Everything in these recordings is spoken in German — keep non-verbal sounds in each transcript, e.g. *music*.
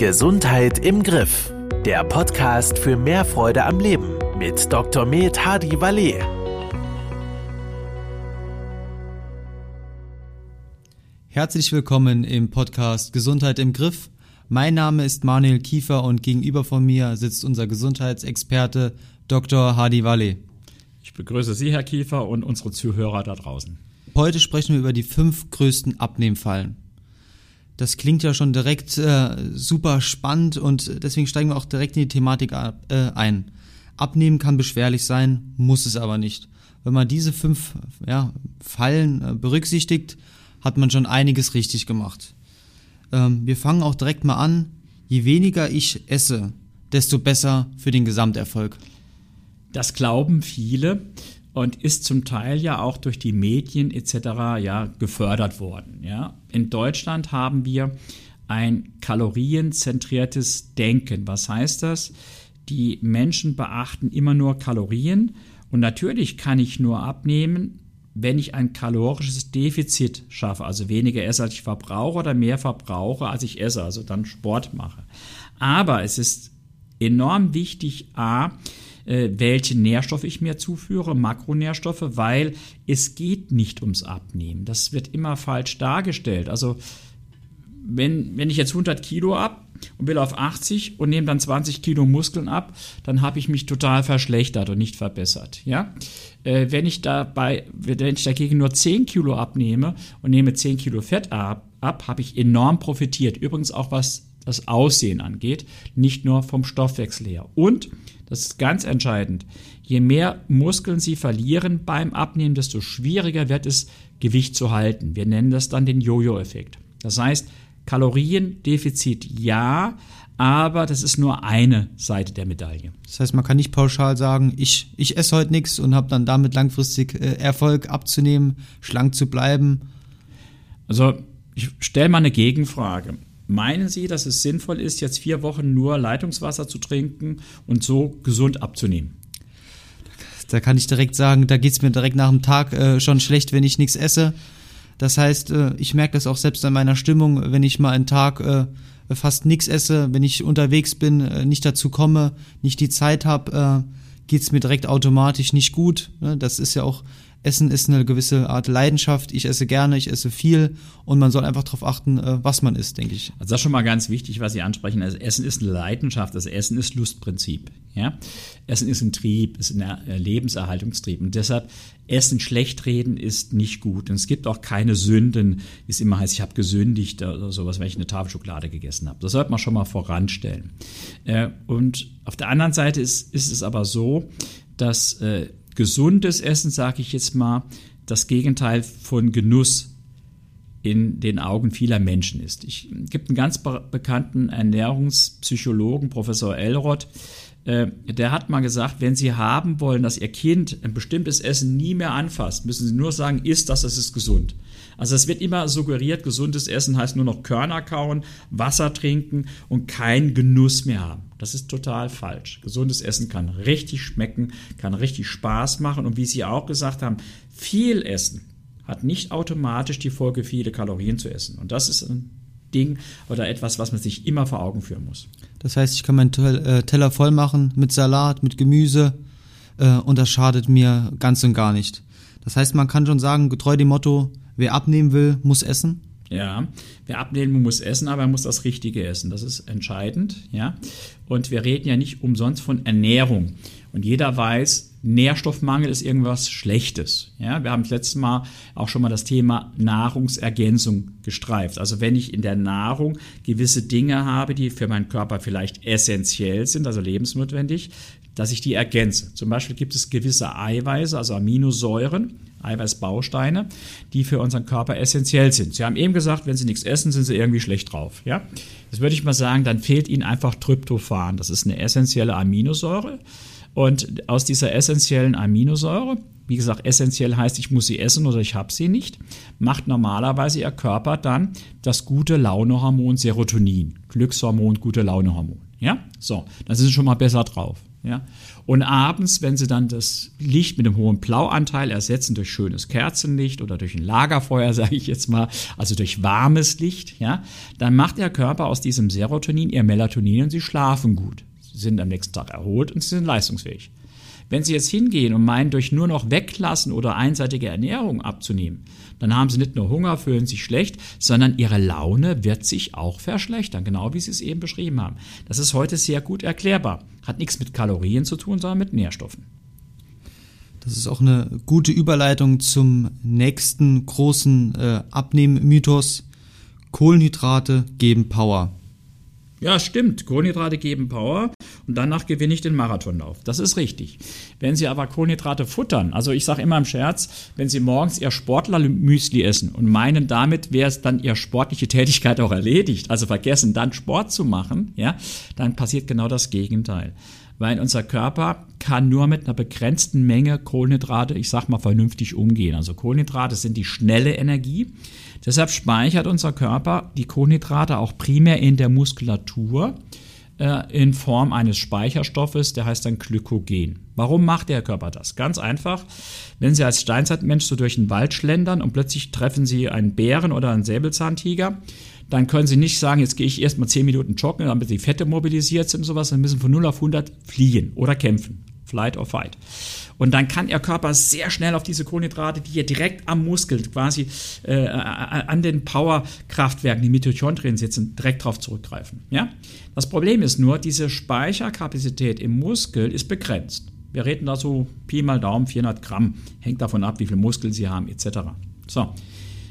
Gesundheit im Griff. Der Podcast für mehr Freude am Leben mit Dr. Med Hadi Valet. Herzlich willkommen im Podcast Gesundheit im Griff. Mein Name ist Manuel Kiefer und gegenüber von mir sitzt unser Gesundheitsexperte Dr. Hadi Valet. Ich begrüße Sie, Herr Kiefer, und unsere Zuhörer da draußen. Heute sprechen wir über die fünf größten Abnehmfallen. Das klingt ja schon direkt äh, super spannend und deswegen steigen wir auch direkt in die Thematik ab, äh, ein. Abnehmen kann beschwerlich sein, muss es aber nicht. Wenn man diese fünf ja, Fallen äh, berücksichtigt, hat man schon einiges richtig gemacht. Ähm, wir fangen auch direkt mal an. Je weniger ich esse, desto besser für den Gesamterfolg. Das glauben viele und ist zum Teil ja auch durch die Medien etc. ja gefördert worden. Ja. In Deutschland haben wir ein kalorienzentriertes Denken. Was heißt das? Die Menschen beachten immer nur Kalorien und natürlich kann ich nur abnehmen, wenn ich ein kalorisches Defizit schaffe, also weniger esse, als ich verbrauche oder mehr verbrauche, als ich esse, also dann Sport mache. Aber es ist enorm wichtig, a, welche Nährstoffe ich mir zuführe, Makronährstoffe, weil es geht nicht ums Abnehmen. Das wird immer falsch dargestellt. Also wenn, wenn ich jetzt 100 Kilo ab und will auf 80 und nehme dann 20 Kilo Muskeln ab, dann habe ich mich total verschlechtert und nicht verbessert. Ja? Äh, wenn, ich dabei, wenn ich dagegen nur 10 Kilo abnehme und nehme 10 Kilo Fett ab, ab habe ich enorm profitiert. Übrigens auch was das Aussehen angeht, nicht nur vom Stoffwechsel her. Und das ist ganz entscheidend. Je mehr Muskeln Sie verlieren beim Abnehmen, desto schwieriger wird es, Gewicht zu halten. Wir nennen das dann den Jojo-Effekt. Das heißt, Kaloriendefizit ja, aber das ist nur eine Seite der Medaille. Das heißt, man kann nicht pauschal sagen, ich, ich esse heute nichts und habe dann damit langfristig äh, Erfolg abzunehmen, schlank zu bleiben. Also ich stelle mal eine Gegenfrage. Meinen Sie, dass es sinnvoll ist, jetzt vier Wochen nur Leitungswasser zu trinken und so gesund abzunehmen? Da kann ich direkt sagen, da geht es mir direkt nach dem Tag äh, schon schlecht, wenn ich nichts esse. Das heißt, äh, ich merke das auch selbst an meiner Stimmung, wenn ich mal einen Tag äh, fast nichts esse, wenn ich unterwegs bin, äh, nicht dazu komme, nicht die Zeit habe, äh, geht es mir direkt automatisch nicht gut. Ne? Das ist ja auch Essen ist eine gewisse Art Leidenschaft. Ich esse gerne, ich esse viel und man soll einfach darauf achten, äh, was man isst, denke ich. Also das ist schon mal ganz wichtig, was Sie ansprechen. Also Essen ist eine Leidenschaft, das Essen ist Lustprinzip. Ja? Essen ist ein Trieb, ist ein äh, Lebenserhaltungstrieb. Und deshalb Essen schlecht reden ist nicht gut. Und es gibt auch keine Sünden, wie es immer heißt, ich habe gesündigt oder sowas, wenn ich eine Tafel Schokolade gegessen habe. Das sollte man schon mal voranstellen. Äh, und auf der anderen Seite ist, ist es aber so, dass gesundes Essen, sage ich jetzt mal, das Gegenteil von Genuss in den Augen vieler Menschen ist. Es gibt einen ganz bekannten Ernährungspsychologen, Professor Elrod, äh, der hat mal gesagt, wenn Sie haben wollen, dass Ihr Kind ein bestimmtes Essen nie mehr anfasst, müssen Sie nur sagen, isst das, das ist gesund. Also es wird immer suggeriert, gesundes Essen heißt nur noch Körner kauen, Wasser trinken und kein Genuss mehr haben. Das ist total falsch. Gesundes Essen kann richtig schmecken, kann richtig Spaß machen und wie Sie auch gesagt haben, viel Essen hat nicht automatisch die Folge, viele Kalorien zu essen. Und das ist ein Ding oder etwas, was man sich immer vor Augen führen muss. Das heißt, ich kann meinen äh, Teller voll machen mit Salat, mit Gemüse äh, und das schadet mir ganz und gar nicht. Das heißt, man kann schon sagen, getreu dem Motto, wer abnehmen will, muss essen. Ja, wer abnehmen muss essen, aber er muss das Richtige essen. Das ist entscheidend, ja. Und wir reden ja nicht umsonst von Ernährung. Und jeder weiß, Nährstoffmangel ist irgendwas Schlechtes. Ja, wir haben das letzte Mal auch schon mal das Thema Nahrungsergänzung gestreift. Also wenn ich in der Nahrung gewisse Dinge habe, die für meinen Körper vielleicht essentiell sind, also lebensnotwendig, dass ich die ergänze. Zum Beispiel gibt es gewisse Eiweiße, also Aminosäuren, Eiweißbausteine, die für unseren Körper essentiell sind. Sie haben eben gesagt, wenn Sie nichts essen, sind Sie irgendwie schlecht drauf. Ja? Das würde ich mal sagen, dann fehlt Ihnen einfach Tryptophan. Das ist eine essentielle Aminosäure. Und aus dieser essentiellen Aminosäure, wie gesagt, essentiell heißt, ich muss sie essen oder ich habe sie nicht, macht normalerweise Ihr Körper dann das gute Launehormon Serotonin, Glückshormon, gute Launehormon. Ja, so, dann sind Sie schon mal besser drauf. Ja? Und abends, wenn Sie dann das Licht mit einem hohen Blauanteil ersetzen durch schönes Kerzenlicht oder durch ein Lagerfeuer, *laughs* sage ich jetzt mal, also durch warmes Licht, ja, dann macht der Körper aus diesem Serotonin ihr Melatonin und Sie schlafen gut. Sie sind am nächsten Tag erholt und Sie sind leistungsfähig. Wenn Sie jetzt hingehen und meinen, durch nur noch weglassen oder einseitige Ernährung abzunehmen, dann haben Sie nicht nur Hunger, fühlen sich schlecht, sondern Ihre Laune wird sich auch verschlechtern, genau wie Sie es eben beschrieben haben. Das ist heute sehr gut erklärbar. Hat nichts mit Kalorien zu tun, sondern mit Nährstoffen. Das ist auch eine gute Überleitung zum nächsten großen äh, Abnehmmythos. Kohlenhydrate geben Power. Ja, stimmt. Kohlenhydrate geben Power und danach gewinne ich den Marathonlauf. Das ist richtig. Wenn Sie aber Kohlenhydrate futtern, also ich sage immer im Scherz, wenn Sie morgens Ihr Sportlermüsli essen und meinen, damit wäre es dann Ihre sportliche Tätigkeit auch erledigt, also vergessen dann Sport zu machen, ja, dann passiert genau das Gegenteil. Weil unser Körper kann nur mit einer begrenzten Menge Kohlenhydrate, ich sag mal, vernünftig umgehen. Also Kohlenhydrate sind die schnelle Energie. Deshalb speichert unser Körper die Kohlenhydrate auch primär in der Muskulatur äh, in Form eines Speicherstoffes, der heißt dann Glykogen. Warum macht der Körper das? Ganz einfach. Wenn Sie als Steinzeitmensch so durch den Wald schlendern und plötzlich treffen Sie einen Bären oder einen Säbelzahntiger, dann können Sie nicht sagen, jetzt gehe ich erstmal 10 Minuten joggen, damit die Fette mobilisiert sind und sowas, dann müssen von 0 auf 100 fliehen oder kämpfen. Flight or Fight. Und dann kann Ihr Körper sehr schnell auf diese Kohlenhydrate, die hier direkt am Muskel, quasi äh, an den Powerkraftwerken, die Mitochondrien sitzen, direkt darauf zurückgreifen. Ja? Das Problem ist nur, diese Speicherkapazität im Muskel ist begrenzt. Wir reden da so Pi mal Daumen 400 Gramm, hängt davon ab, wie viel Muskeln Sie haben, etc. So,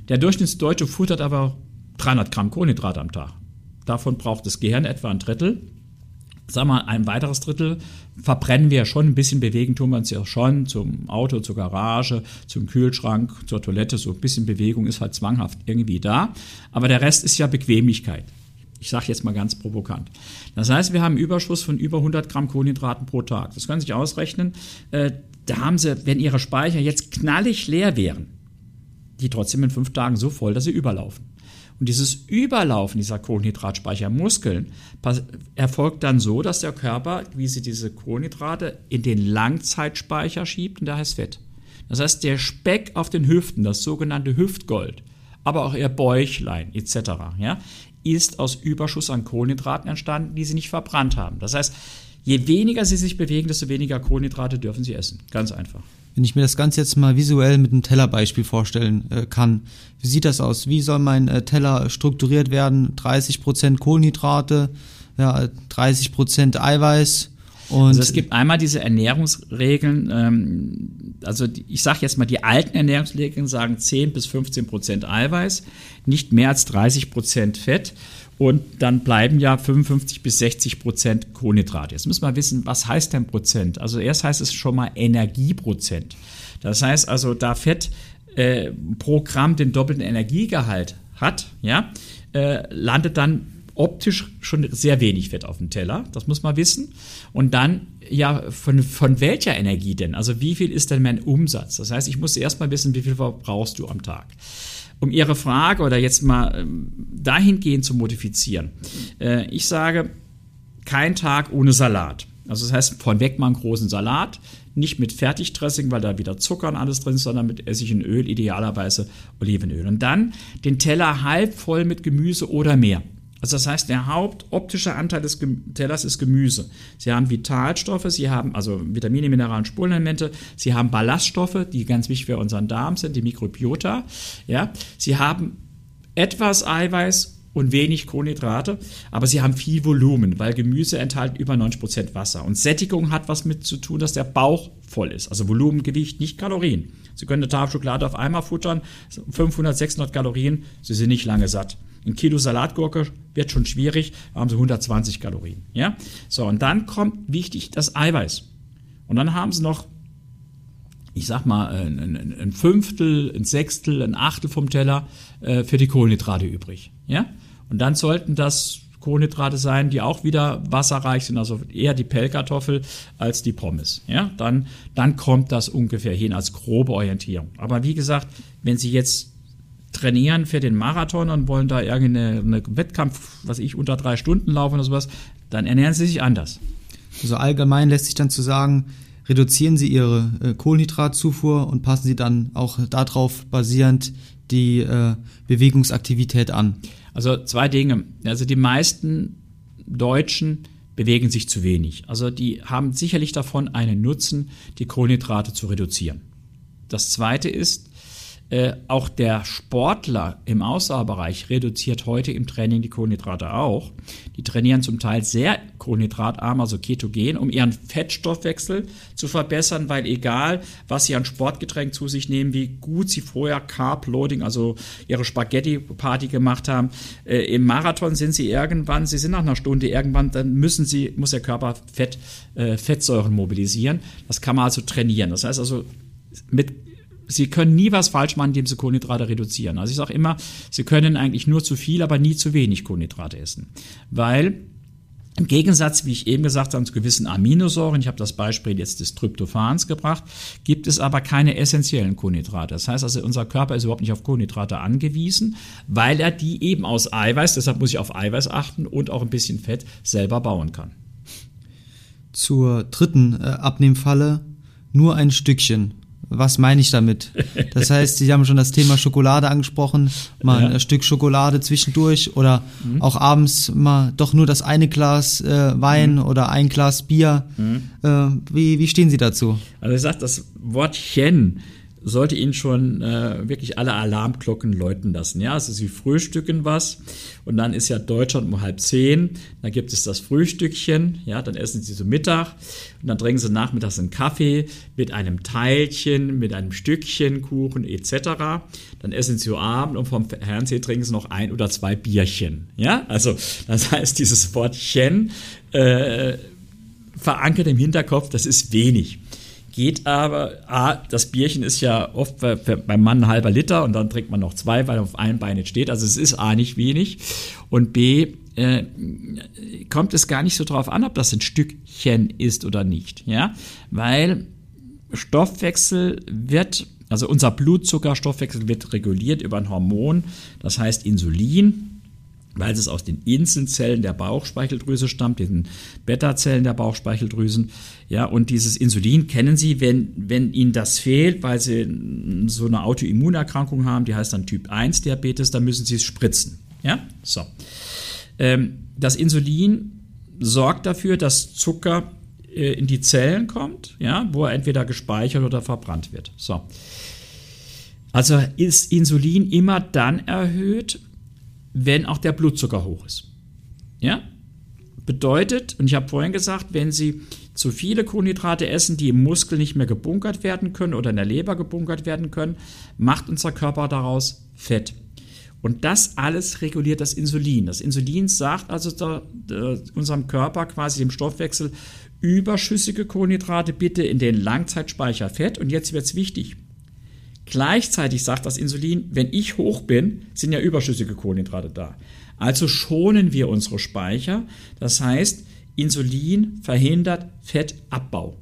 der Durchschnittsdeutsche futtert aber 300 Gramm Kohlenhydrate am Tag. Davon braucht das Gehirn etwa ein Drittel sag mal, ein weiteres Drittel verbrennen wir schon ein bisschen bewegen, tun wir uns ja schon zum Auto, zur Garage, zum Kühlschrank, zur Toilette. So ein bisschen Bewegung ist halt zwanghaft irgendwie da. Aber der Rest ist ja Bequemlichkeit. Ich sage jetzt mal ganz provokant. Das heißt, wir haben einen Überschuss von über 100 Gramm Kohlenhydraten pro Tag. Das können Sie sich ausrechnen. Äh, da haben Sie, wenn Ihre Speicher jetzt knallig leer wären, die trotzdem in fünf Tagen so voll, dass sie überlaufen. Und dieses Überlaufen dieser Kohlenhydratspeichermuskeln erfolgt dann so, dass der Körper, wie sie diese Kohlenhydrate in den Langzeitspeicher schiebt und da heißt Fett. Das heißt, der Speck auf den Hüften, das sogenannte Hüftgold, aber auch ihr Bäuchlein etc., ja, ist aus Überschuss an Kohlenhydraten entstanden, die sie nicht verbrannt haben. Das heißt, je weniger sie sich bewegen, desto weniger Kohlenhydrate dürfen sie essen. Ganz einfach. Wenn ich mir das Ganze jetzt mal visuell mit einem Tellerbeispiel vorstellen äh, kann, wie sieht das aus? Wie soll mein äh, Teller strukturiert werden? 30% Kohlenhydrate, ja, 30% Eiweiß. Und also es gibt einmal diese Ernährungsregeln, ähm, also ich sage jetzt mal, die alten Ernährungsregeln sagen 10 bis 15 Prozent Eiweiß, nicht mehr als 30 Prozent Fett und dann bleiben ja 55 bis 60 Prozent Kohlenhydrate. Jetzt müssen wir wissen, was heißt denn Prozent? Also erst heißt es schon mal Energieprozent. Das heißt also, da Fett äh, pro Gramm den doppelten Energiegehalt hat, ja, äh, landet dann optisch schon sehr wenig Fett auf dem Teller. Das muss man wissen. Und dann, ja, von, von welcher Energie denn? Also wie viel ist denn mein Umsatz? Das heißt, ich muss erst mal wissen, wie viel verbrauchst du am Tag um Ihre Frage oder jetzt mal ähm, dahingehend zu modifizieren. Äh, ich sage, kein Tag ohne Salat. Also das heißt, von weg mal einen großen Salat, nicht mit Fertigdressing, weil da wieder Zucker und alles drin ist, sondern mit Essigen Öl, idealerweise Olivenöl. Und dann den Teller halb voll mit Gemüse oder mehr. Also das heißt, der hauptoptische Anteil des Tellers ist Gemüse. Sie haben Vitalstoffe, Sie haben also Vitamine, Mineralien, Spurenelemente, Sie haben Ballaststoffe, die ganz wichtig für unseren Darm sind, die Mikrobiota. Ja, Sie haben etwas Eiweiß und wenig Kohlenhydrate, aber sie haben viel Volumen, weil Gemüse enthalten über 90% Wasser. Und Sättigung hat was mit zu tun, dass der Bauch voll ist. Also Volumen, Gewicht, nicht Kalorien. Sie können eine Tafel Schokolade auf einmal futtern, 500, 600 Kalorien, Sie sind nicht lange satt. Ein Kilo Salatgurke wird schon schwierig, haben sie 120 Kalorien. Ja? So, und dann kommt wichtig das Eiweiß. Und dann haben sie noch, ich sag mal, ein, ein Fünftel, ein Sechstel, ein Achtel vom Teller äh, für die Kohlenhydrate übrig. Ja? Und dann sollten das Kohlenhydrate sein, die auch wieder wasserreich sind, also eher die Pellkartoffel als die Pommes. Ja, dann, dann kommt das ungefähr hin als grobe Orientierung. Aber wie gesagt, wenn Sie jetzt trainieren für den Marathon und wollen da irgendeinen Wettkampf, was ich, unter drei Stunden laufen oder sowas, dann ernähren sie sich anders. Also allgemein lässt sich dann zu sagen, reduzieren Sie Ihre äh, Kohlenhydratzufuhr und passen Sie dann auch darauf basierend die äh, Bewegungsaktivität an. Also zwei Dinge. Also die meisten Deutschen bewegen sich zu wenig. Also die haben sicherlich davon einen Nutzen, die Kohlenhydrate zu reduzieren. Das zweite ist, äh, auch der Sportler im Ausdauerbereich reduziert heute im Training die Kohlenhydrate auch. Die trainieren zum Teil sehr kohlenhydratarm, also ketogen, um ihren Fettstoffwechsel zu verbessern, weil egal, was sie an Sportgetränk zu sich nehmen, wie gut sie vorher Carb Loading, also ihre Spaghetti-Party gemacht haben, äh, im Marathon sind sie irgendwann, sie sind nach einer Stunde irgendwann, dann müssen sie, muss der Körper Fett, äh, Fettsäuren mobilisieren. Das kann man also trainieren. Das heißt also, mit Sie können nie was falsch machen, indem Sie Kohlenhydrate reduzieren. Also ich sage immer, Sie können eigentlich nur zu viel, aber nie zu wenig Kohlenhydrate essen. Weil im Gegensatz, wie ich eben gesagt habe, zu gewissen Aminosäuren, ich habe das Beispiel jetzt des Tryptophans gebracht, gibt es aber keine essentiellen Kohlenhydrate. Das heißt also, unser Körper ist überhaupt nicht auf Kohlenhydrate angewiesen, weil er die eben aus Eiweiß, deshalb muss ich auf Eiweiß achten und auch ein bisschen Fett selber bauen kann. Zur dritten äh, Abnehmfalle nur ein Stückchen. Was meine ich damit? Das *laughs* heißt, Sie haben schon das Thema Schokolade angesprochen, mal ja. ein Stück Schokolade zwischendurch oder mhm. auch abends mal doch nur das eine Glas äh, Wein mhm. oder ein Glas Bier. Mhm. Äh, wie, wie stehen Sie dazu? Also ich sage, das Wortchen sollte Ihnen schon äh, wirklich alle Alarmglocken läuten lassen. Ja, also Sie frühstücken was und dann ist ja Deutschland um halb zehn, da gibt es das Frühstückchen, ja, dann essen Sie so Mittag und dann trinken Sie nachmittags einen Kaffee mit einem Teilchen, mit einem Stückchen Kuchen etc. Dann essen Sie so Abend und vom Fernsehen trinken Sie noch ein oder zwei Bierchen. Ja, also das heißt, dieses Wortchen äh, verankert im Hinterkopf, das ist wenig geht aber, A, das Bierchen ist ja oft beim Mann ein halber Liter und dann trinkt man noch zwei, weil auf einem Bein nicht steht. Also es ist A nicht wenig. Und B, äh, kommt es gar nicht so drauf an, ob das ein Stückchen ist oder nicht. Ja, weil Stoffwechsel wird, also unser Blutzuckerstoffwechsel wird reguliert über ein Hormon, das heißt Insulin weil es aus den Inselzellen der Bauchspeicheldrüse stammt, den Beta-Zellen der Bauchspeicheldrüsen. Ja, und dieses Insulin kennen Sie, wenn, wenn Ihnen das fehlt, weil Sie so eine Autoimmunerkrankung haben, die heißt dann Typ 1 Diabetes, dann müssen Sie es spritzen. Ja, so. Ähm, das Insulin sorgt dafür, dass Zucker äh, in die Zellen kommt, ja, wo er entweder gespeichert oder verbrannt wird. So. Also ist Insulin immer dann erhöht, wenn auch der Blutzucker hoch ist. Ja? Bedeutet, und ich habe vorhin gesagt, wenn Sie zu viele Kohlenhydrate essen, die im Muskel nicht mehr gebunkert werden können oder in der Leber gebunkert werden können, macht unser Körper daraus Fett. Und das alles reguliert das Insulin. Das Insulin sagt also da, da, unserem Körper, quasi dem Stoffwechsel, überschüssige Kohlenhydrate bitte in den Langzeitspeicher Fett. Und jetzt wird es wichtig. Gleichzeitig sagt das Insulin, wenn ich hoch bin, sind ja überschüssige Kohlenhydrate da. Also schonen wir unsere Speicher. Das heißt, Insulin verhindert Fettabbau.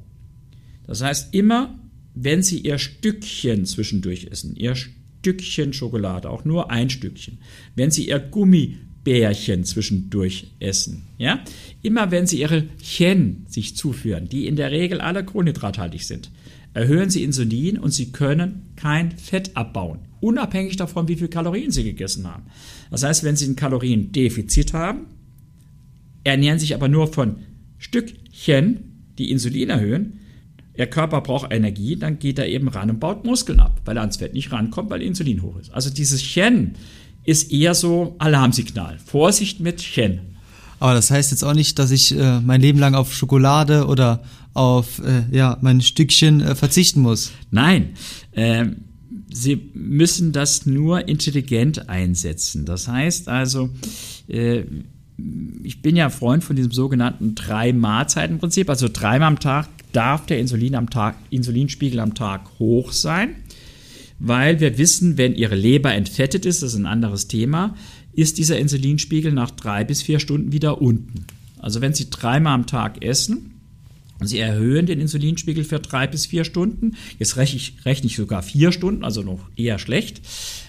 Das heißt, immer wenn Sie Ihr Stückchen zwischendurch essen, Ihr Stückchen Schokolade, auch nur ein Stückchen, wenn Sie Ihr Gummibärchen zwischendurch essen, ja, immer wenn Sie Ihre Chen sich zuführen, die in der Regel alle kohlenhydrathaltig sind, erhöhen Sie Insulin und Sie können kein Fett abbauen, unabhängig davon, wie viel Kalorien Sie gegessen haben. Das heißt, wenn Sie ein Kaloriendefizit haben, ernähren sich aber nur von Stückchen, die Insulin erhöhen, Ihr Körper braucht Energie, dann geht er eben ran und baut Muskeln ab, weil er ans Fett nicht rankommt, weil Insulin hoch ist. Also dieses Chen ist eher so Alarmsignal. Vorsicht mit Chen. Aber das heißt jetzt auch nicht, dass ich äh, mein Leben lang auf Schokolade oder auf äh, ja, mein Stückchen äh, verzichten muss. Nein, äh, Sie müssen das nur intelligent einsetzen. Das heißt also, äh, ich bin ja Freund von diesem sogenannten Drei-Mahlzeiten-Prinzip. Also dreimal am Tag darf der Insulin am Tag, Insulinspiegel am Tag hoch sein, weil wir wissen, wenn Ihre Leber entfettet ist, das ist ein anderes Thema, ist dieser Insulinspiegel nach drei bis vier Stunden wieder unten. Also wenn Sie dreimal am Tag essen, Sie erhöhen den Insulinspiegel für drei bis vier Stunden, jetzt rechne ich, rechne ich sogar vier Stunden, also noch eher schlecht,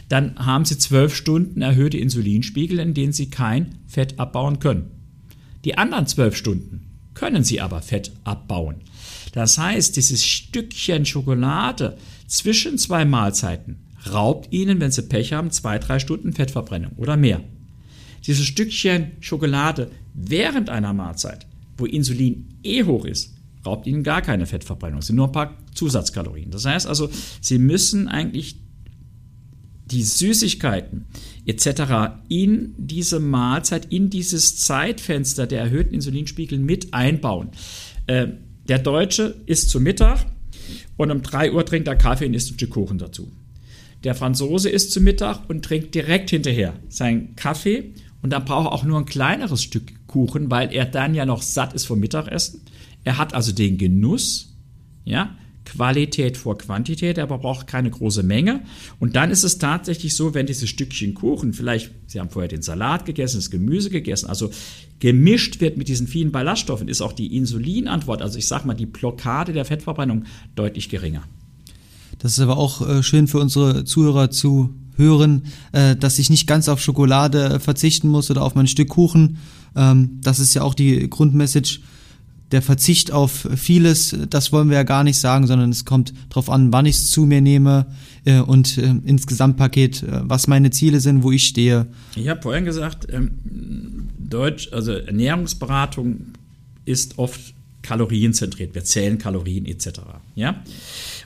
dann haben Sie zwölf Stunden erhöhte Insulinspiegel, in denen Sie kein Fett abbauen können. Die anderen zwölf Stunden können sie aber Fett abbauen. Das heißt, dieses Stückchen Schokolade zwischen zwei Mahlzeiten raubt ihnen, wenn sie Pech haben, zwei, drei Stunden Fettverbrennung oder mehr. Dieses Stückchen Schokolade während einer Mahlzeit, wo Insulin eh hoch ist, raubt ihnen gar keine Fettverbrennung. Es sind nur ein paar Zusatzkalorien. Das heißt also, sie müssen eigentlich die Süßigkeiten etc. in diese Mahlzeit, in dieses Zeitfenster der erhöhten Insulinspiegel mit einbauen. Äh, der Deutsche isst zu Mittag und um 3 Uhr trinkt er Kaffee und isst ein Stück Kuchen dazu. Der Franzose isst zu Mittag und trinkt direkt hinterher seinen Kaffee und dann braucht er auch nur ein kleineres Stück Kuchen, weil er dann ja noch satt ist vom Mittagessen. Er hat also den Genuss, ja, Qualität vor Quantität, aber braucht keine große Menge. Und dann ist es tatsächlich so, wenn dieses Stückchen Kuchen, vielleicht, Sie haben vorher den Salat gegessen, das Gemüse gegessen, also gemischt wird mit diesen vielen Ballaststoffen, ist auch die Insulinantwort, also ich sage mal, die Blockade der Fettverbrennung deutlich geringer. Das ist aber auch äh, schön für unsere Zuhörer zu hören, äh, dass ich nicht ganz auf Schokolade verzichten muss oder auf mein Stück Kuchen. Ähm, das ist ja auch die Grundmessage der Verzicht auf vieles, das wollen wir ja gar nicht sagen, sondern es kommt darauf an, wann ich es zu mir nehme äh, und äh, ins Gesamtpaket, äh, was meine Ziele sind, wo ich stehe. Ich habe vorhin gesagt, ähm, Deutsch, also Ernährungsberatung ist oft kalorienzentriert. Wir zählen Kalorien etc. Ja?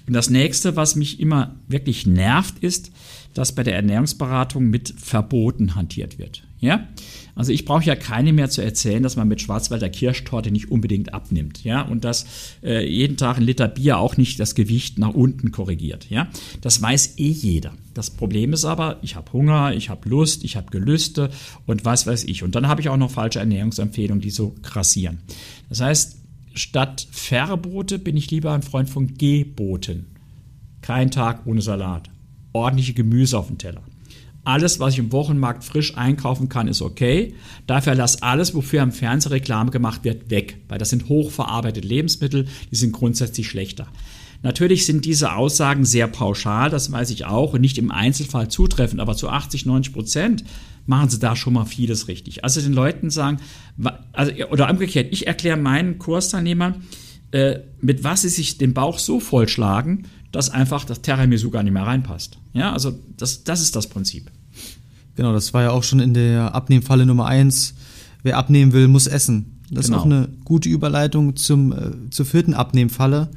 Und das nächste, was mich immer wirklich nervt, ist, dass bei der Ernährungsberatung mit Verboten hantiert wird. Ja? Also ich brauche ja keine mehr zu erzählen, dass man mit Schwarzwälder Kirschtorte nicht unbedingt abnimmt, ja, und dass äh, jeden Tag ein Liter Bier auch nicht das Gewicht nach unten korrigiert, ja. Das weiß eh jeder. Das Problem ist aber, ich habe Hunger, ich habe Lust, ich habe Gelüste und was weiß ich. Und dann habe ich auch noch falsche Ernährungsempfehlungen, die so krassieren. Das heißt, statt Verbote bin ich lieber ein Freund von Geboten. Kein Tag ohne Salat. Ordentliche Gemüse auf dem Teller. Alles, was ich im Wochenmarkt frisch einkaufen kann, ist okay. Dafür lass alles, wofür am Fernseher Reklame gemacht wird, weg, weil das sind hochverarbeitete Lebensmittel, die sind grundsätzlich schlechter. Natürlich sind diese Aussagen sehr pauschal, das weiß ich auch, und nicht im Einzelfall zutreffend, aber zu 80, 90 Prozent machen sie da schon mal vieles richtig. Also den Leuten sagen, also, oder umgekehrt, ich erkläre meinen Kursteilnehmern, äh, mit was sie sich den Bauch so vollschlagen, dass einfach das Tiramisu gar nicht mehr reinpasst. Ja, also das, das ist das Prinzip. Genau, das war ja auch schon in der Abnehmfalle Nummer eins. Wer abnehmen will, muss essen. Das genau. ist auch eine gute Überleitung zum, äh, zur vierten Abnehmfalle.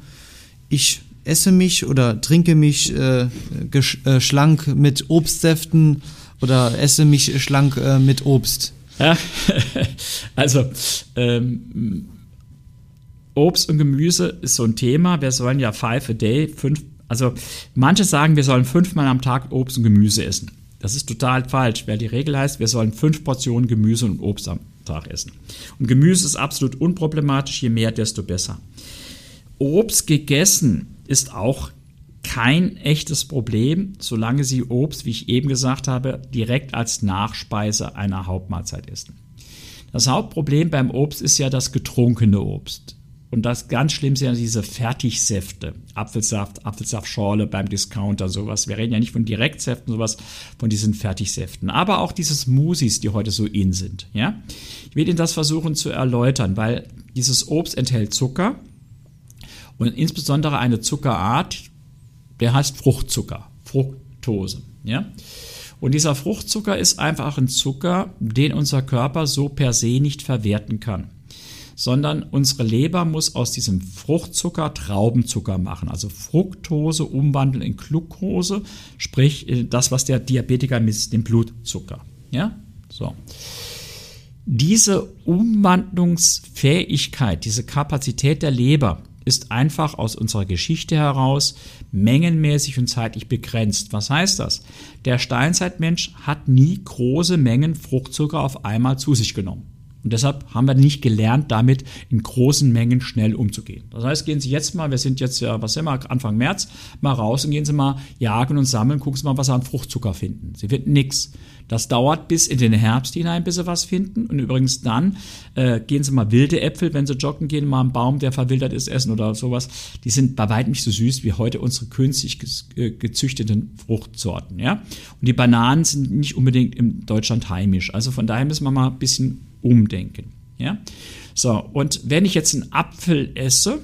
Ich esse mich oder trinke mich äh, äh, schlank mit Obstsäften oder esse mich schlank äh, mit Obst. Ja, *laughs* also ähm, Obst und Gemüse ist so ein Thema. Wir sollen ja five a day, fünf, also manche sagen, wir sollen fünfmal am Tag Obst und Gemüse essen. Das ist total falsch, weil die Regel heißt, wir sollen fünf Portionen Gemüse und Obst am Tag essen. Und Gemüse ist absolut unproblematisch, je mehr, desto besser. Obst gegessen ist auch kein echtes Problem, solange Sie Obst, wie ich eben gesagt habe, direkt als Nachspeise einer Hauptmahlzeit essen. Das Hauptproblem beim Obst ist ja das getrunkene Obst. Und das ganz schlimm sind ja diese Fertigsäfte. Apfelsaft, Apfelsaftschorle beim Discounter, sowas. Wir reden ja nicht von Direktsäften, sowas, von diesen Fertigsäften. Aber auch diese Smoothies, die heute so in sind, ja. Ich will Ihnen das versuchen zu erläutern, weil dieses Obst enthält Zucker und insbesondere eine Zuckerart, der heißt Fruchtzucker, Fructose, ja. Und dieser Fruchtzucker ist einfach ein Zucker, den unser Körper so per se nicht verwerten kann sondern unsere Leber muss aus diesem Fruchtzucker Traubenzucker machen, also Fructose umwandeln in Glucose, sprich äh, das, was der Diabetiker misst, den Blutzucker. Ja, so. Diese Umwandlungsfähigkeit, diese Kapazität der Leber ist einfach aus unserer Geschichte heraus mengenmäßig und zeitlich begrenzt. Was heißt das? Der Steinzeitmensch hat nie große Mengen Fruchtzucker auf einmal zu sich genommen. Und deshalb haben wir nicht gelernt, damit in großen Mengen schnell umzugehen. Das heißt, gehen Sie jetzt mal, wir sind jetzt ja, was immer, Anfang März, mal raus und gehen Sie mal jagen und sammeln, gucken Sie mal, was Sie an Fruchtzucker finden. Sie finden nichts. Das dauert bis in den Herbst hinein, bis Sie was finden. Und übrigens dann äh, gehen Sie mal wilde Äpfel, wenn Sie joggen gehen, mal einen Baum, der verwildert ist, essen oder sowas. Die sind bei weitem nicht so süß wie heute unsere künstlich äh, gezüchteten Fruchtsorten. Ja? Und die Bananen sind nicht unbedingt in Deutschland heimisch. Also von daher müssen wir mal ein bisschen umdenken. Ja? So, und wenn ich jetzt einen Apfel esse,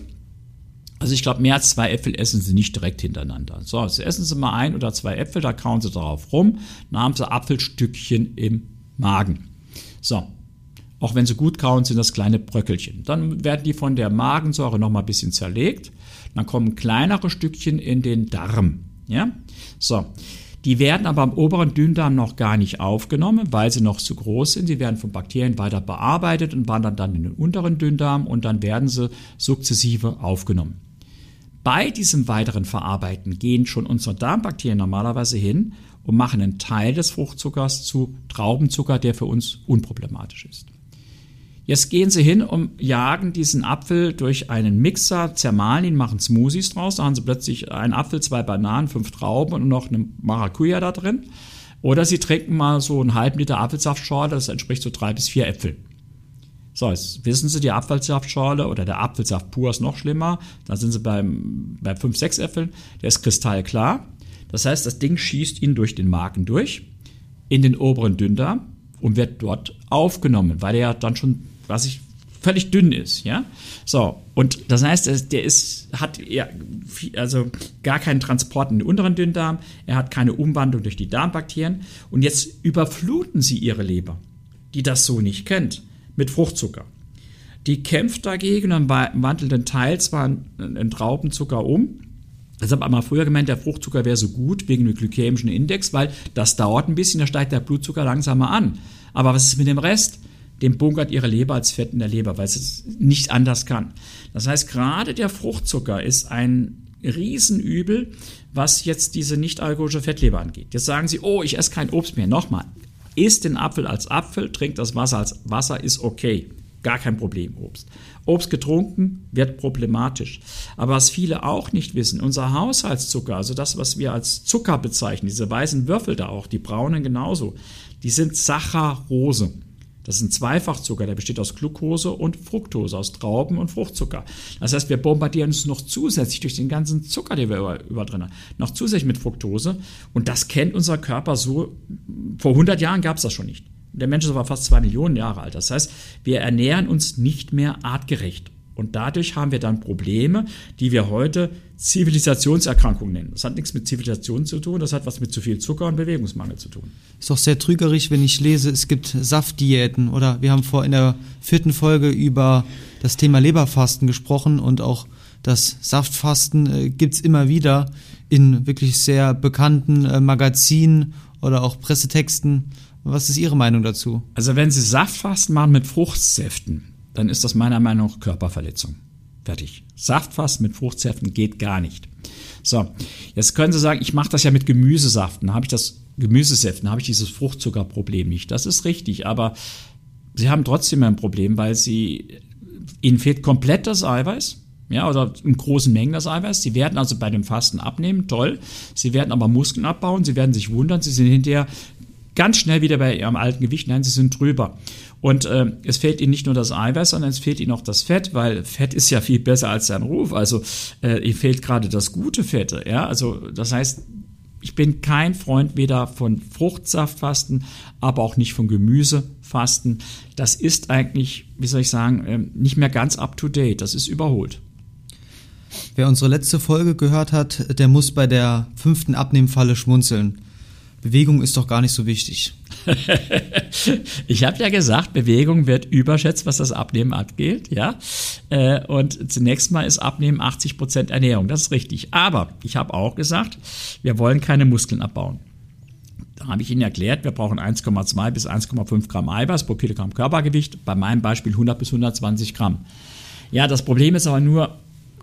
also ich glaube, mehr als zwei Äpfel essen Sie nicht direkt hintereinander. So, also essen Sie mal ein oder zwei Äpfel, da kauen Sie darauf rum, dann haben Sie Apfelstückchen im Magen. So, auch wenn sie gut kauen, sind das kleine Bröckelchen. Dann werden die von der Magensäure noch mal ein bisschen zerlegt. Dann kommen kleinere Stückchen in den Darm. Ja? So. Die werden aber am oberen Dünndarm noch gar nicht aufgenommen, weil sie noch zu groß sind. Sie werden von Bakterien weiter bearbeitet und wandern dann in den unteren Dünndarm und dann werden sie sukzessive aufgenommen. Bei diesem weiteren Verarbeiten gehen schon unsere Darmbakterien normalerweise hin und machen einen Teil des Fruchtzuckers zu Traubenzucker, der für uns unproblematisch ist. Jetzt gehen sie hin und jagen diesen Apfel durch einen Mixer, zermahlen ihn, machen Smoothies draus. Da haben sie plötzlich einen Apfel, zwei Bananen, fünf Trauben und noch eine Maracuja da drin. Oder sie trinken mal so einen halben Liter Apfelsaftschorle, das entspricht so drei bis vier Äpfel. So, jetzt wissen Sie, die Apfelsaftschorle oder der Apfelsaft pur ist noch schlimmer. Da sind Sie beim, bei fünf, sechs Äpfeln. Der ist kristallklar. Das heißt, das Ding schießt ihn durch den Magen durch, in den oberen Dünndarm und wird dort aufgenommen, weil er ja dann schon was ich völlig dünn ist, ja. So, und das heißt, der ist, hat ja, also gar keinen Transport in den unteren Dünndarm, er hat keine Umwandlung durch die Darmbakterien und jetzt überfluten sie ihre Leber, die das so nicht kennt, mit Fruchtzucker. Die kämpft dagegen und wandelt den Teil zwar in Traubenzucker um, das habe einmal früher gemeint, der Fruchtzucker wäre so gut wegen dem glykämischen Index, weil das dauert ein bisschen, da steigt der Blutzucker langsamer an. Aber was ist mit dem Rest? dem bunkert ihre Leber als Fett in der Leber, weil es nicht anders kann. Das heißt, gerade der Fruchtzucker ist ein Riesenübel, was jetzt diese nicht-alkoholische Fettleber angeht. Jetzt sagen Sie, oh, ich esse kein Obst mehr. Nochmal, isst den Apfel als Apfel, trinkt das Wasser als Wasser, ist okay. Gar kein Problem, Obst. Obst getrunken wird problematisch. Aber was viele auch nicht wissen, unser Haushaltszucker, also das, was wir als Zucker bezeichnen, diese weißen Würfel da auch, die braunen genauso, die sind Saccharose. Das ist ein Zweifachzucker, der besteht aus Glucose und Fructose, aus Trauben und Fruchtzucker. Das heißt, wir bombardieren uns noch zusätzlich durch den ganzen Zucker, den wir über, über drin haben, noch zusätzlich mit Fructose. Und das kennt unser Körper so, vor 100 Jahren gab es das schon nicht. Der Mensch ist aber fast zwei Millionen Jahre alt. Das heißt, wir ernähren uns nicht mehr artgerecht. Und dadurch haben wir dann Probleme, die wir heute Zivilisationserkrankungen nennen. Das hat nichts mit Zivilisation zu tun, das hat was mit zu viel Zucker und Bewegungsmangel zu tun. Ist doch sehr trügerisch, wenn ich lese, es gibt Saftdiäten oder wir haben vor in der vierten Folge über das Thema Leberfasten gesprochen und auch das Saftfasten äh, gibt's immer wieder in wirklich sehr bekannten äh, Magazinen oder auch Pressetexten. Was ist Ihre Meinung dazu? Also wenn Sie Saftfasten machen mit Fruchtsäften, dann ist das meiner Meinung nach Körperverletzung. Fertig. Saftfasten mit Fruchtsäften geht gar nicht. So, jetzt können Sie sagen, ich mache das ja mit Gemüsesaften. Habe ich das Gemüsesäften, habe ich dieses Fruchtzuckerproblem nicht. Das ist richtig, aber Sie haben trotzdem ein Problem, weil Sie Ihnen fehlt komplett das Eiweiß. Ja, oder in großen Mengen das Eiweiß. Sie werden also bei dem Fasten abnehmen, toll. Sie werden aber Muskeln abbauen. Sie werden sich wundern. Sie sind hinterher ganz schnell wieder bei ihrem alten Gewicht. Nein, sie sind drüber. Und äh, es fehlt ihnen nicht nur das Eiweiß, sondern es fehlt ihnen auch das Fett, weil Fett ist ja viel besser als sein Ruf. Also äh, ihnen fehlt gerade das gute Fette. Ja, also das heißt, ich bin kein Freund weder von Fruchtsaftfasten, aber auch nicht von Gemüsefasten. Das ist eigentlich, wie soll ich sagen, äh, nicht mehr ganz up to date. Das ist überholt. Wer unsere letzte Folge gehört hat, der muss bei der fünften Abnehmfalle schmunzeln. Bewegung ist doch gar nicht so wichtig. *laughs* ich habe ja gesagt, Bewegung wird überschätzt, was das Abnehmen angeht, ja. Äh, und zunächst mal ist Abnehmen 80 Prozent Ernährung, das ist richtig. Aber ich habe auch gesagt, wir wollen keine Muskeln abbauen. Da habe ich Ihnen erklärt, wir brauchen 1,2 bis 1,5 Gramm Eiweiß pro Kilogramm Körpergewicht. Bei meinem Beispiel 100 bis 120 Gramm. Ja, das Problem ist aber nur,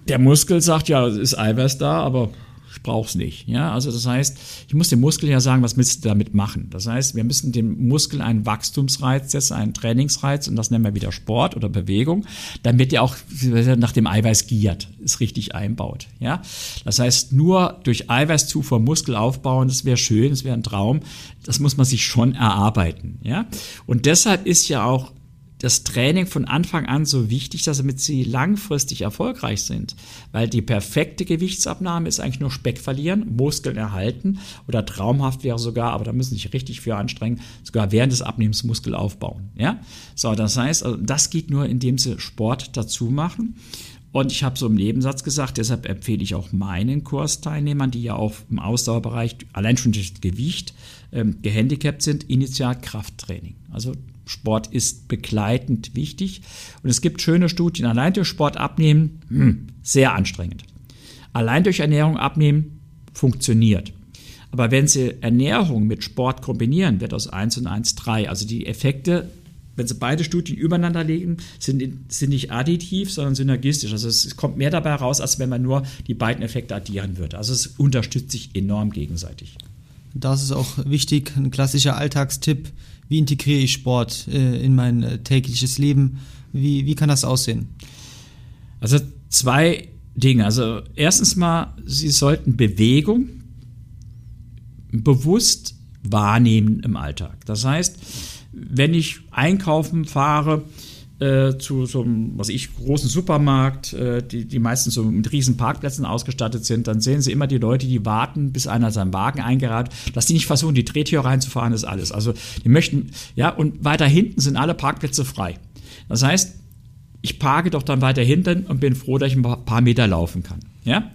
der Muskel sagt ja, es ist Eiweiß da, aber ich brauche es nicht. Ja, also das heißt, ich muss dem Muskel ja sagen, was willst du damit machen? Das heißt, wir müssen dem Muskel einen Wachstumsreiz setzen, einen Trainingsreiz und das nennen wir wieder Sport oder Bewegung, damit er auch nach dem Eiweiß giert, es richtig einbaut. Ja, das heißt, nur durch Eiweißzufuhr Muskel aufbauen, das wäre schön, das wäre ein Traum. Das muss man sich schon erarbeiten. Ja, und deshalb ist ja auch das Training von Anfang an so wichtig, dass damit sie langfristig erfolgreich sind. Weil die perfekte Gewichtsabnahme ist eigentlich nur Speck verlieren, Muskeln erhalten oder traumhaft wäre sogar, aber da müssen sie sich richtig für anstrengen, sogar während des Abnehmens Muskel aufbauen. Ja? So, das heißt, also das geht nur, indem sie Sport dazu machen. Und ich habe so im Nebensatz gesagt, deshalb empfehle ich auch meinen Kursteilnehmern, die ja auch im Ausdauerbereich allein schon durch das Gewicht ähm, gehandicapt sind, initial Krafttraining. Also Sport ist begleitend wichtig. Und es gibt schöne Studien, allein durch Sport abnehmen, hm, sehr anstrengend. Allein durch Ernährung abnehmen, funktioniert. Aber wenn Sie Ernährung mit Sport kombinieren, wird aus 1 und 1 3. Also die Effekte, wenn Sie beide Studien übereinander legen, sind, sind nicht additiv, sondern synergistisch. Also es kommt mehr dabei raus, als wenn man nur die beiden Effekte addieren würde. Also es unterstützt sich enorm gegenseitig. Das ist auch wichtig, ein klassischer Alltagstipp wie integriere ich Sport äh, in mein äh, tägliches Leben? Wie, wie kann das aussehen? Also zwei Dinge. Also erstens mal, Sie sollten Bewegung bewusst wahrnehmen im Alltag. Das heißt, wenn ich einkaufen fahre, äh, zu so einem, was ich, großen Supermarkt, äh, die, die meistens so mit riesen Parkplätzen ausgestattet sind, dann sehen sie immer die Leute, die warten, bis einer seinen Wagen eingerät, dass die nicht versuchen, die Drehtür reinzufahren, ist alles. Also die möchten, ja, und weiter hinten sind alle Parkplätze frei. Das heißt, ich parke doch dann weiter hinten und bin froh, dass ich ein paar Meter laufen kann. Ja?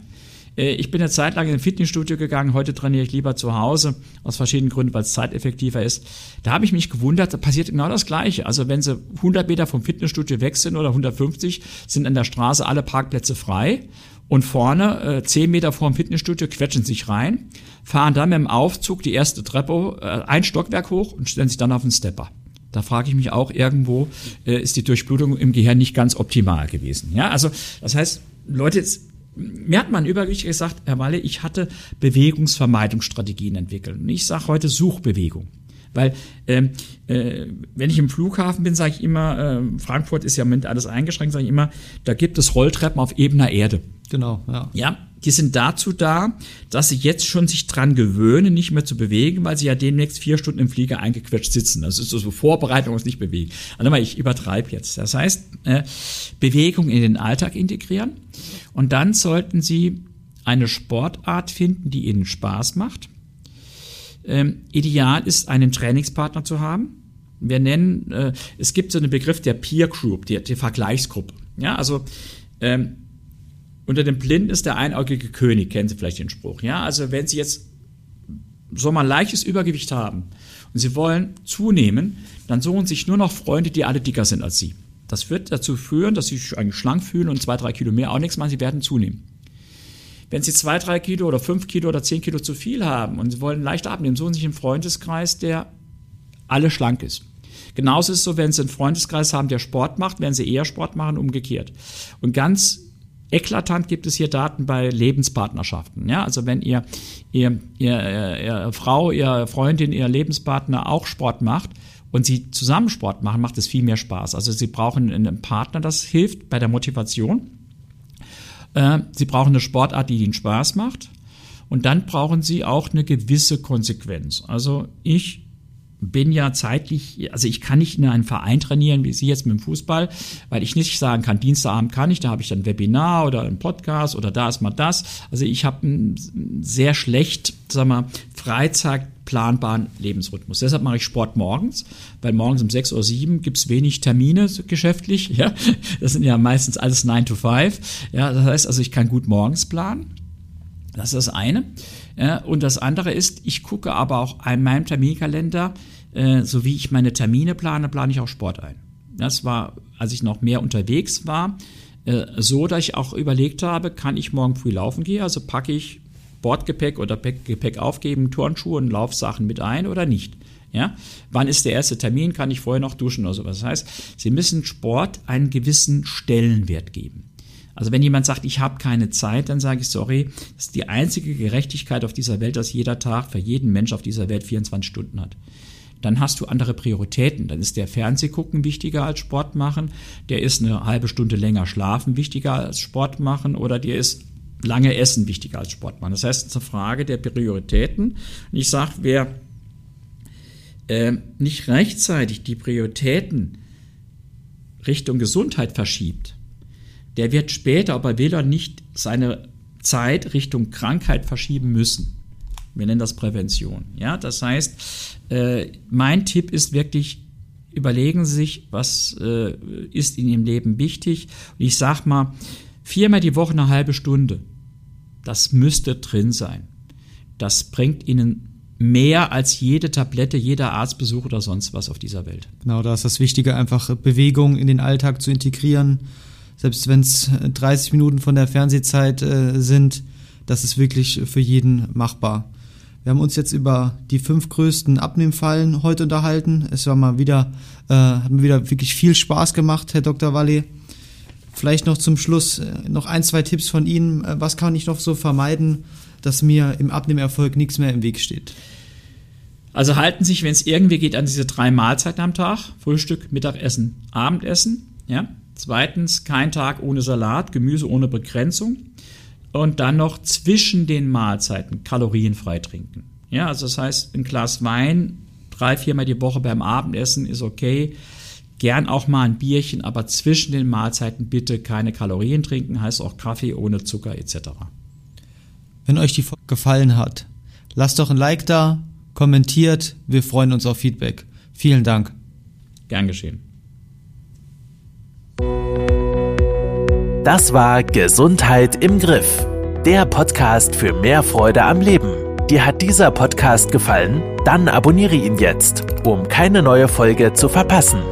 Äh, ich bin eine Zeit lang in ein Fitnessstudio gegangen, heute trainiere ich lieber zu Hause, aus verschiedenen Gründen, weil es zeiteffektiver ist. Da habe ich mich gewundert, da passiert genau das Gleiche. Also wenn sie 100 Meter vom Fitnessstudio weg sind oder 150, sind an der Straße alle Parkplätze frei und vorne, äh, 10 Meter vor dem Fitnessstudio, quetschen sich rein, fahren dann mit dem Aufzug die erste Treppe, äh, ein Stockwerk hoch und stellen sich dann auf den Stepper. Da frage ich mich auch irgendwo, äh, ist die Durchblutung im Gehirn nicht ganz optimal gewesen. Ja, also das heißt, Leute, mir hat man Übergewicht gesagt, Herr Walle, ich hatte Bewegungsvermeidungsstrategien entwickelt. Und ich sage heute Suchbewegung. Weil ähm, äh, wenn ich im Flughafen bin, sage ich immer, äh, Frankfurt ist ja Moment alles eingeschränkt, sage ich immer, da gibt es Rolltreppen auf ebener Erde. Genau, ja. Ja, die sind dazu da, dass sie jetzt schon sich dran gewöhnen, nicht mehr zu bewegen, weil sie ja demnächst vier Stunden im Flieger eingequetscht sitzen. Das ist so, so Vorbereitung, uns nicht bewegen. Also mal, ich übertreibe jetzt. Das heißt, äh, Bewegung in den Alltag integrieren und dann sollten sie eine Sportart finden, die ihnen Spaß macht. Ähm, ideal ist, einen Trainingspartner zu haben. Wir nennen, äh, es gibt so einen Begriff der Peer Group, der, der Vergleichsgruppe. Ja, also ähm, unter den Blinden ist der einäugige König, kennen Sie vielleicht den Spruch. Ja, also wenn Sie jetzt so mal leichtes Übergewicht haben und Sie wollen zunehmen, dann suchen sich nur noch Freunde, die alle dicker sind als Sie. Das wird dazu führen, dass Sie sich eigentlich schlank fühlen und zwei, drei Kilo mehr auch nichts machen, Sie werden zunehmen. Wenn Sie zwei, drei Kilo oder fünf Kilo oder zehn Kilo zu viel haben und Sie wollen leicht abnehmen, suchen Sie sich einen Freundeskreis, der alle schlank ist. Genauso ist es so, wenn Sie einen Freundeskreis haben, der Sport macht, werden Sie eher Sport machen, umgekehrt. Und ganz Eklatant gibt es hier Daten bei Lebenspartnerschaften. Ja, also wenn ihr, ihr, ihr, ihr Frau, ihr Freundin, ihr Lebenspartner auch Sport macht und sie zusammen Sport machen, macht es viel mehr Spaß. Also sie brauchen einen Partner, das hilft bei der Motivation. Äh, sie brauchen eine Sportart, die ihnen Spaß macht. Und dann brauchen sie auch eine gewisse Konsequenz. Also ich bin ja zeitlich, also ich kann nicht in einen Verein trainieren, wie Sie jetzt mit dem Fußball, weil ich nicht sagen kann, Dienstagabend kann ich, da habe ich dann ein Webinar oder ein Podcast oder da ist mal das. Also ich habe einen sehr schlecht, sag mal, Freizeitplanbaren Lebensrhythmus. Deshalb mache ich Sport morgens, weil morgens um sechs oder sieben gibt's wenig Termine geschäftlich. *laughs* Ja, das sind ja meistens alles 9 to 5. Ja, das heißt also, ich kann gut morgens planen. Das ist das eine. Ja, und das andere ist, ich gucke aber auch in meinem Terminkalender, äh, so wie ich meine Termine plane, plane ich auch Sport ein. Das war, als ich noch mehr unterwegs war, äh, so, dass ich auch überlegt habe, kann ich morgen früh laufen gehen, also packe ich Bordgepäck oder Gepäck aufgeben, Turnschuhe und Laufsachen mit ein oder nicht. Ja? Wann ist der erste Termin? Kann ich vorher noch duschen oder sowas? Das heißt, Sie müssen Sport einen gewissen Stellenwert geben. Also wenn jemand sagt, ich habe keine Zeit, dann sage ich, sorry, das ist die einzige Gerechtigkeit auf dieser Welt, dass jeder Tag für jeden Mensch auf dieser Welt 24 Stunden hat. Dann hast du andere Prioritäten. Dann ist der Fernsehgucken wichtiger als Sport machen, der ist eine halbe Stunde länger schlafen wichtiger als Sport machen oder dir ist lange Essen wichtiger als Sport machen. Das heißt, es ist eine Frage der Prioritäten. Und ich sage, wer äh, nicht rechtzeitig die Prioritäten Richtung Gesundheit verschiebt, der wird später, er will oder nicht, seine Zeit Richtung Krankheit verschieben müssen. Wir nennen das Prävention. Ja, das heißt, äh, mein Tipp ist wirklich, überlegen Sie sich, was äh, ist in Ihrem Leben wichtig. Und ich sag mal, viermal die Woche eine halbe Stunde. Das müsste drin sein. Das bringt Ihnen mehr als jede Tablette, jeder Arztbesuch oder sonst was auf dieser Welt. Genau, da ist das Wichtige, einfach Bewegung in den Alltag zu integrieren. Selbst wenn es 30 Minuten von der Fernsehzeit äh, sind, das ist wirklich für jeden machbar. Wir haben uns jetzt über die fünf größten Abnehmfallen heute unterhalten. Es war mal wieder, äh, hat mir wieder wirklich viel Spaß gemacht, Herr Dr. Walli. Vielleicht noch zum Schluss äh, noch ein, zwei Tipps von Ihnen. Äh, was kann ich noch so vermeiden, dass mir im Abnehmerfolg nichts mehr im Weg steht? Also halten sich, wenn es irgendwie geht, an diese drei Mahlzeiten am Tag. Frühstück, Mittagessen, Abendessen. Ja? Zweitens, kein Tag ohne Salat, Gemüse ohne Begrenzung und dann noch zwischen den Mahlzeiten kalorienfrei trinken. Ja, also das heißt, ein Glas Wein drei, viermal die Woche beim Abendessen ist okay. Gern auch mal ein Bierchen, aber zwischen den Mahlzeiten bitte keine Kalorien trinken, heißt auch Kaffee ohne Zucker etc. Wenn euch die Folge gefallen hat, lasst doch ein Like da, kommentiert, wir freuen uns auf Feedback. Vielen Dank. Gern geschehen. Das war Gesundheit im Griff, der Podcast für mehr Freude am Leben. Dir hat dieser Podcast gefallen? Dann abonniere ihn jetzt, um keine neue Folge zu verpassen.